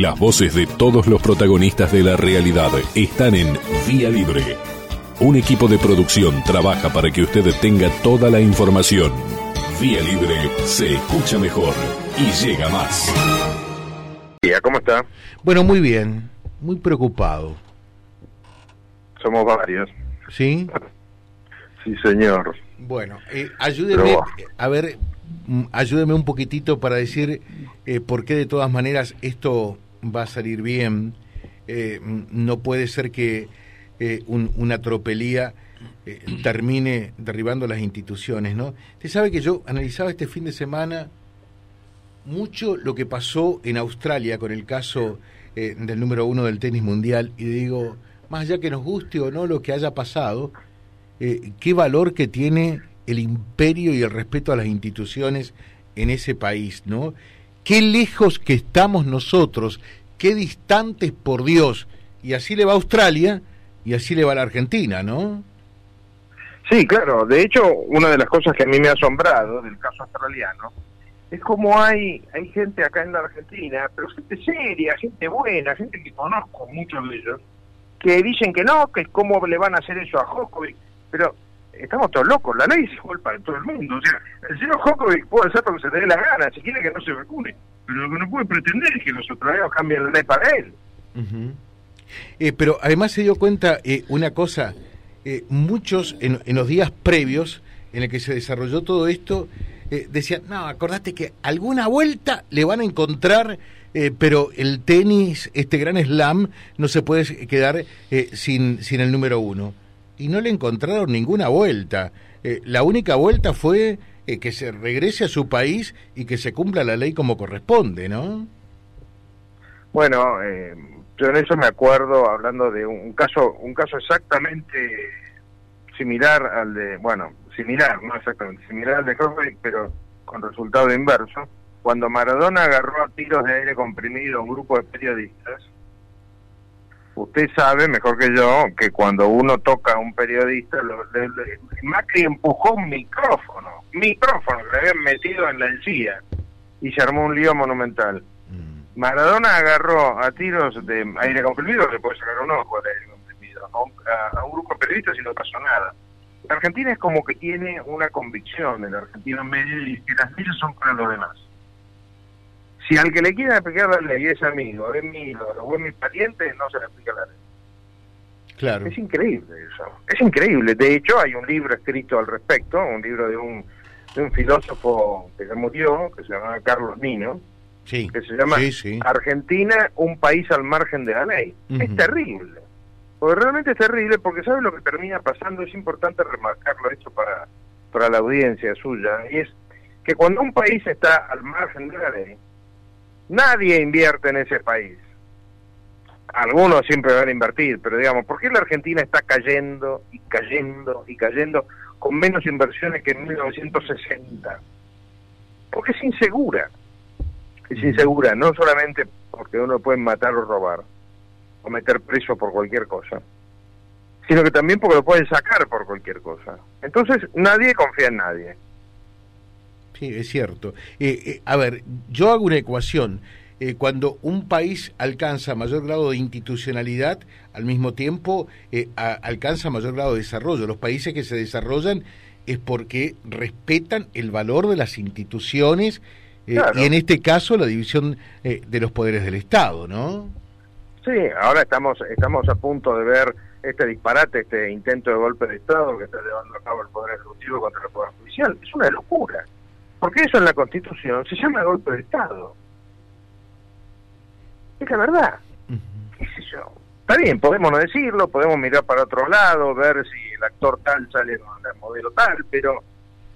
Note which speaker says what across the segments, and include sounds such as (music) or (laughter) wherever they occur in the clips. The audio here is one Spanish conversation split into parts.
Speaker 1: Las voces de todos los protagonistas de la realidad están en Vía Libre. Un equipo de producción trabaja para que usted tenga toda la información. Vía Libre se escucha mejor y llega más.
Speaker 2: ¿Cómo está?
Speaker 3: Bueno, muy bien. Muy preocupado.
Speaker 2: Somos varios.
Speaker 3: ¿Sí?
Speaker 2: Sí, señor.
Speaker 3: Bueno, eh, ayúdeme, a ver, mm, ayúdeme un poquitito para decir eh, por qué de todas maneras esto va a salir bien. Eh, no puede ser que eh, una tropelía eh, termine derribando las instituciones, ¿no? Usted sabe que yo analizaba este fin de semana mucho lo que pasó en Australia con el caso del número uno del tenis mundial y digo, más allá que nos guste o no lo que haya pasado, qué valor que tiene el imperio y el respeto a las instituciones en ese país, ¿no? Qué lejos que estamos nosotros, qué distantes por Dios. Y así le va a Australia, y así le va a la Argentina, ¿no?
Speaker 2: Sí, claro. De hecho, una de las cosas que a mí me ha asombrado del caso australiano es como hay hay gente acá en la Argentina, pero gente seria, gente buena, gente que conozco, muchos de ellos, que dicen que no, que cómo le van a hacer eso a Jokovic. Pero estamos todos locos, la ley es igual para todo el mundo. O sea, el señor Jokovic puede hacer lo que se le dé la gana, si quiere que no se vacune. Pero lo que no puede pretender es que los australianos cambien la ley para él.
Speaker 3: Eh, pero además se dio cuenta eh, una cosa, eh, muchos en, los días previos en el que se desarrolló todo esto, decían, no, acordate que alguna vuelta le van a encontrar, pero el tenis, este gran slam, no se puede quedar sin, sin el número uno. Y no le encontraron ninguna vuelta. la única vuelta fue que se regrese a su país y que se cumpla la ley como corresponde, ¿no?
Speaker 2: Bueno, eh, yo en eso me acuerdo hablando de un caso, un caso exactamente similar al de, bueno, similar, no exactamente, similar al de Crosby, pero con resultado inverso, cuando Maradona agarró a tiros de aire comprimido a un grupo de periodistas, usted sabe mejor que yo que cuando uno toca a un periodista, lo, Macri empujó un micrófono, micrófono que le habían metido en la encía y se armó un lío monumental. Maradona agarró a tiros de aire comprimido, le puede sacar un ojo de aire comprimido, a un, grupo de periodistas y no pasó nada. La Argentina es como que tiene una convicción, el argentino medio, y que las leyes son para los demás. Si al que le quiera aplicar la ley es amigo, es mi o es mi pariente, no se le aplica la ley.
Speaker 3: Claro.
Speaker 2: Es increíble eso. Es increíble. De hecho, hay un libro escrito al respecto, un libro de un, de un filósofo que ya murió, que se llama Carlos Nino, que se llama Argentina, un país al margen de la ley. Es terrible. Porque realmente es terrible porque ¿sabe lo que termina pasando? Es importante remarcarlo esto para, para la audiencia suya. Y es que cuando un país está al margen de la ley, nadie invierte en ese país. Algunos siempre van a invertir, pero digamos, ¿por qué la Argentina está cayendo y cayendo y cayendo con menos inversiones que en 1960? Porque es insegura es insegura, no solamente porque uno puede matar o robar, o meter preso por cualquier cosa, sino que también porque lo pueden sacar por cualquier cosa. Entonces nadie confía en nadie.
Speaker 3: Sí, es cierto. Eh, eh, a ver, yo hago una ecuación. Eh, cuando un país alcanza mayor grado de institucionalidad, al mismo tiempo alcanza mayor grado de desarrollo. Los países que se desarrollan es porque respetan el valor de las instituciones eh, y en este caso la división eh, de los poderes del Estado, ¿no?
Speaker 2: Sí, ahora estamos, estamos a punto de ver este disparate, este intento de golpe de Estado que está llevando a cabo el Poder Ejecutivo contra el Poder Judicial. Es una locura. Porque eso en la Constitución se llama golpe de Estado. Es la verdad. ¿Qué sé yo? Está bien, podemos no decirlo, podemos mirar para otro lado, ver si el actor tal sale con el modelo tal, pero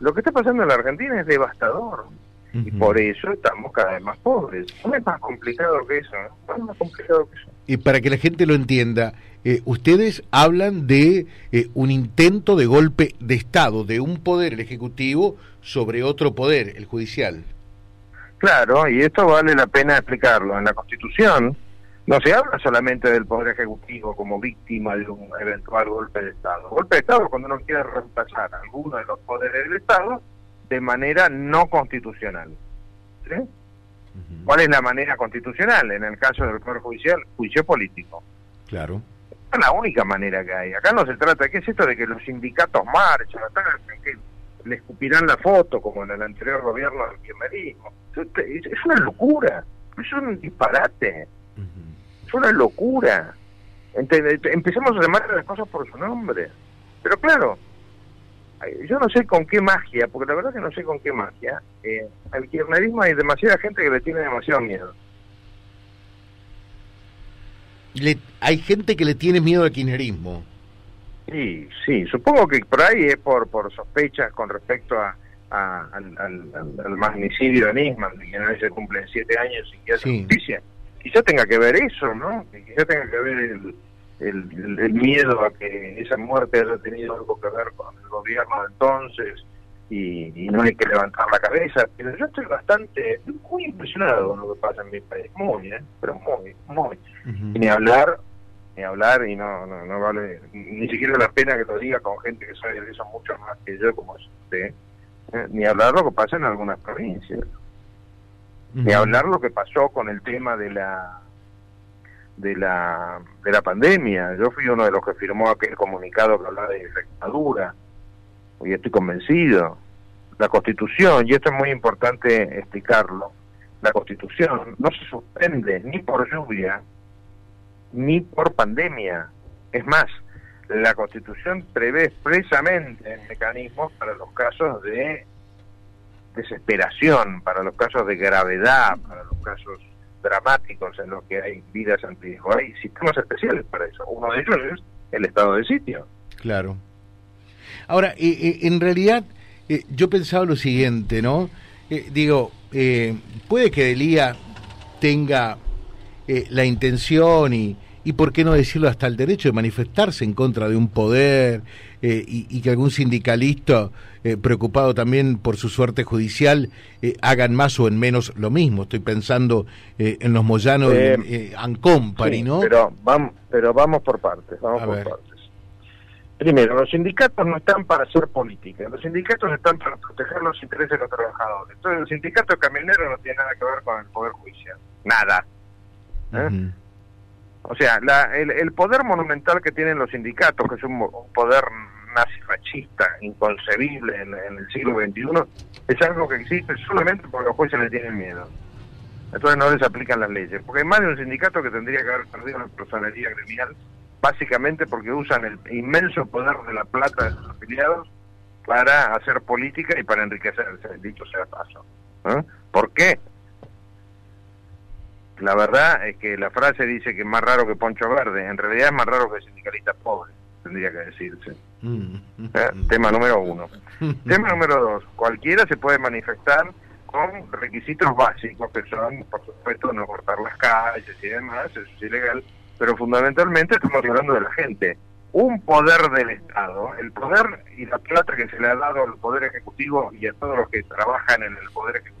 Speaker 2: lo que está pasando en la Argentina es devastador. Y por eso estamos cada vez más pobres. No es más complicado que eso, ¿no? es más complicado que eso.
Speaker 3: Y para que la gente lo entienda, eh, ustedes hablan de eh, un intento de golpe de Estado, de un poder, el Ejecutivo, sobre otro poder, el judicial.
Speaker 2: Claro, y esto vale la pena explicarlo. En la Constitución no se habla solamente del Poder Ejecutivo como víctima de un eventual golpe de Estado. Golpe de Estado cuando uno quiere reemplazar alguno de los poderes del Estado de manera no constitucional. ¿sí? ¿Cuál es la manera constitucional? En el caso del Poder Judicial, juicio político.
Speaker 3: Claro.
Speaker 2: Es la única manera que hay. Acá no se trata, ¿qué es esto de que los sindicatos marchan, que le escupirán la foto como en el anterior gobierno del kirchnerismo? Es una locura, es un disparate, es una locura. Empecemos a llamar a las cosas por su nombre. Pero claro, yo no sé con qué magia, porque la verdad que no sé con qué magia, eh, al kirchnerismo hay demasiada gente que le tiene demasiado miedo.
Speaker 3: hay gente que le tiene miedo al kirchnerismo.
Speaker 2: Sí, sí, supongo que por ahí es por, por sospechas con respecto a, al, al, magnicidio de Nisman, de que no se cumplen siete años y que hace justicia. Quizá tenga que ver eso, ¿no? Quizá tenga que ver el, el, miedo a que esa muerte haya tenido algo que ver con el gobierno de entonces y, no hay que levantar la cabeza. Pero yo estoy bastante, muy impresionado con lo que pasa en mi país, muy, ¿eh? pero muy, muy. Y ni hablar, ni hablar, y no, no, no vale ni siquiera la pena que lo diga con gente que sabe de eso mucho más que yo, como usted, ¿eh? ni hablar lo que pasa en algunas provincias. Ni hablar lo que pasó con el tema de la de la, de la pandemia. Yo fui uno de los que firmó aquel comunicado que hablaba de dictadura. Hoy estoy convencido. La Constitución, y esto es muy importante explicarlo, la Constitución no se suspende ni por lluvia ni por pandemia. Es más, la Constitución prevé expresamente mecanismos para los casos de desesperación, para los casos de gravedad, para los casos dramáticos en los que hay vidas en. Hay sistemas especiales para eso. Uno de ellos es el estado de sitio.
Speaker 3: Claro. Ahora, en realidad, eh, yo pensaba lo siguiente, ¿no? Eh, digo, eh, puede que Delía tenga la intención y, y, por qué no decirlo, hasta el derecho de manifestarse en contra de un poder y, y, que algún sindicalista eh, preocupado también por su suerte judicial, eh, hagan más o en menos lo mismo. Estoy pensando eh, en los Moyanos eh, and Company, ¿no?
Speaker 2: Pero vamos, pero vamos por partes, vamos por partes. Primero, los sindicatos no están para hacer política, los sindicatos están para proteger los intereses de los trabajadores. Entonces, el sindicato camionero no tiene nada que ver con el Poder Judicial, nada. O sea, la, el, el, poder monumental que tienen los sindicatos, que es un poder nazi-fascista inconcebible en, el siglo XXI es algo que existe solamente porque los jueces le tienen miedo. Entonces no les aplican las leyes. Porque hay más de un sindicato que tendría que haber perdido la personalidad gremial, básicamente porque usan el inmenso poder de la plata de sus afiliados para hacer política y para enriquecerse, dicho sea paso. ¿Por qué? La verdad es que la frase dice que es más raro que Poncho Verde, en realidad es más raro que sindicalista pobre, tendría que decirse. Mm. Eh, tema número uno. (laughs) tema número dos, cualquiera se puede manifestar con requisitos básicos que son, por supuesto, no cortar las calles y demás, eso es ilegal, pero fundamentalmente estamos hablando de la gente. Un poder del Estado, el poder y la plata que se le ha dado al Poder Ejecutivo y a todos los que trabajan en el Poder Ejecutivo,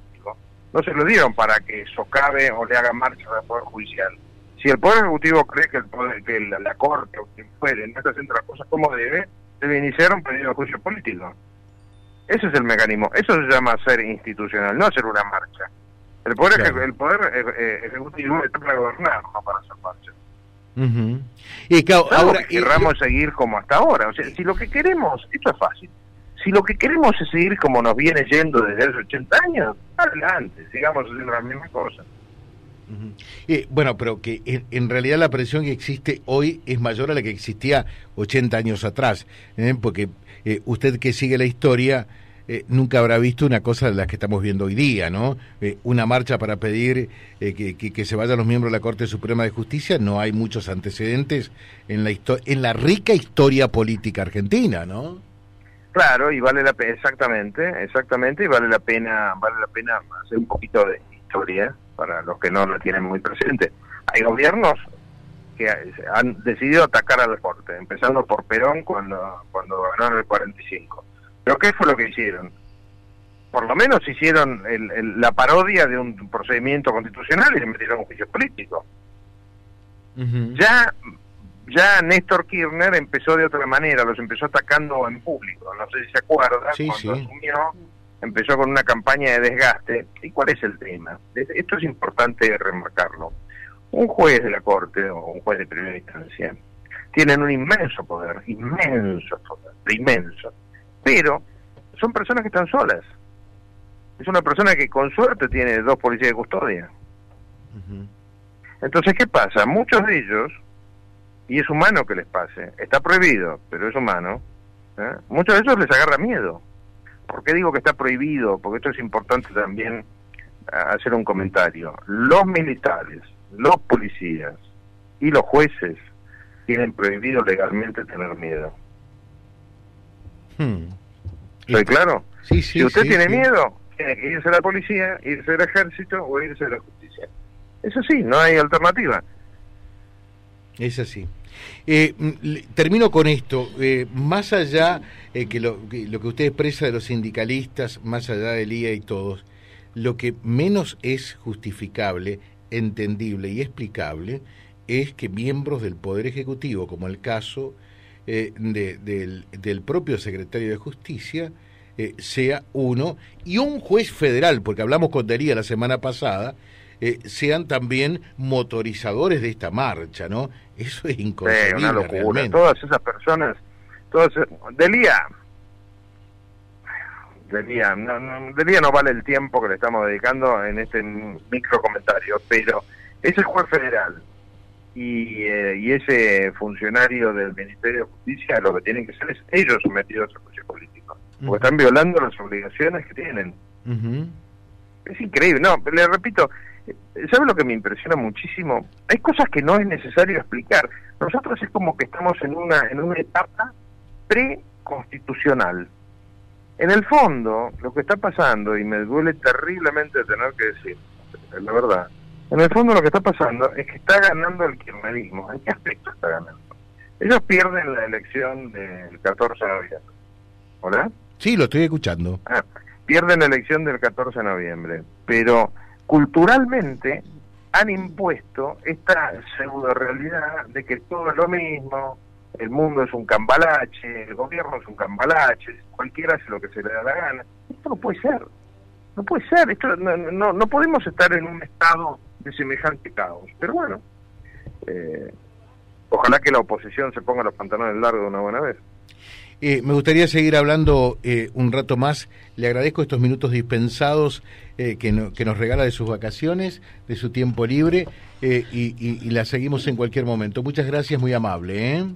Speaker 2: no se lo dieron para que socave o le haga marcha al Poder Judicial. Si el Poder Ejecutivo cree que, el poder, que la, Corte o quien fuere no está haciendo las cosas como debe, debe iniciar un pedido de juicio político. Ese es el mecanismo. Eso se llama ser institucional, no hacer una marcha. El poder, el poder eh, ejecutivo está para gobernar, no para hacer marcha. Y ahora querramos seguir como hasta ahora. O sea, si lo que queremos, esto es fácil. Si lo que queremos es seguir como nos viene yendo desde hace 80 años, adelante, sigamos haciendo la misma cosa
Speaker 3: bueno, pero que en, realidad la presión que existe hoy es mayor a la que existía 80 años atrás, ¿eh? porque eh, usted que sigue la historia nunca habrá visto una cosa de las que estamos viendo hoy día, ¿no? una marcha para pedir que, que, se vayan los miembros de la Corte Suprema de Justicia, no hay muchos antecedentes en la, en la rica historia política argentina, ¿no?
Speaker 2: Claro, y vale la pena, exactamente, exactamente, y vale la pena, vale la pena hacer un poquito de historia para los que no lo tienen muy presente. Hay gobiernos que han decidido atacar a la Corte, empezando por Perón cuando, cuando ganaron el 45. ¿Pero qué fue lo que hicieron? Por lo menos hicieron la parodia de un procedimiento constitucional y le metieron un juicio político. Ya ya Néstor Kirchner empezó de otra manera, los empezó atacando en público. No sé si se acuerda, cuando asumió empezó con una campaña de desgaste. ¿Y cuál es el tema? Esto es importante remarcarlo. Un juez de la Corte o un juez de primera instancia tienen un inmenso poder, inmenso poder, inmenso. Pero son personas que están solas. Es una persona que con suerte tiene dos policías de custodia. Entonces, ¿qué pasa? Muchos de ellos, y es humano que les pase, está prohibido, pero es humano, ¿eh? muchos de ellos les agarra miedo. ¿Por qué digo que está prohibido? Porque esto es importante también hacer un comentario. Los militares, los policías y los jueces tienen prohibido legalmente tener miedo. Hmm. ¿Estoy claro?
Speaker 3: Sí,
Speaker 2: si usted tiene miedo, tiene que irse a la policía, irse al ejército o irse a la justicia. Eso sí, no hay alternativa.
Speaker 3: Es así. Eh, termino con esto. Eh, más allá eh, que, lo, que, lo, que usted expresa de los sindicalistas, más allá del IA y todos, lo que menos es justificable, entendible y explicable es que miembros del Poder Ejecutivo, como el caso eh, del, del, propio secretario de Justicia, eh, sea uno, y un juez federal, porque hablamos con Daría la semana pasada, eh, sean también motorizadores de esta marcha, ¿no? Eso es inconcebible.
Speaker 2: una locura. Todas esas personas, todas, Delía, Delía, no, no, Delía no vale el tiempo que le estamos dedicando en este micro comentario, pero ese juez federal y, eh, y ese funcionario del Ministerio de Justicia lo que tienen que ser es ellos sometidos a juicio político, porque están violando las obligaciones que tienen. Es increíble, no, le repito, ¿Sabe lo que me impresiona muchísimo? Hay cosas que no es necesario explicar. Nosotros es como que estamos en una, en una etapa preconstitucional. En el fondo, lo que está pasando, y me duele terriblemente tener que decir, la verdad, en el fondo lo que está pasando es que está ganando el kirchnerismo. ¿En qué aspecto está ganando? Ellos pierden la elección del 14 de noviembre. ¿Hola?
Speaker 3: Sí, lo estoy escuchando.
Speaker 2: Ah, pierden la elección del 14 de noviembre, pero culturalmente han impuesto esta pseudo realidad de que todo es lo mismo, el mundo es un cambalache, el gobierno es un cambalache, cualquiera hace lo que se le da la gana. Esto no puede ser, no puede ser, esto no, no, no podemos estar en un estado de semejante caos. Pero bueno, eh, ojalá que la oposición se ponga los pantalones largos una buena vez.
Speaker 3: Eh, me gustaría seguir hablando eh, un rato más. Le agradezco estos minutos dispensados eh, que, nos regala de sus vacaciones, de su tiempo libre, y, la seguimos en cualquier momento. Muchas gracias, muy amable.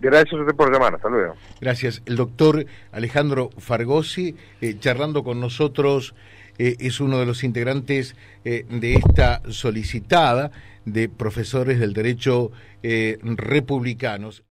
Speaker 2: Gracias a usted por llamar, hasta luego.
Speaker 3: Gracias. El doctor Alejandro Fargosi, charlando con nosotros, es uno de los integrantes de esta solicitada de profesores del derecho republicanos.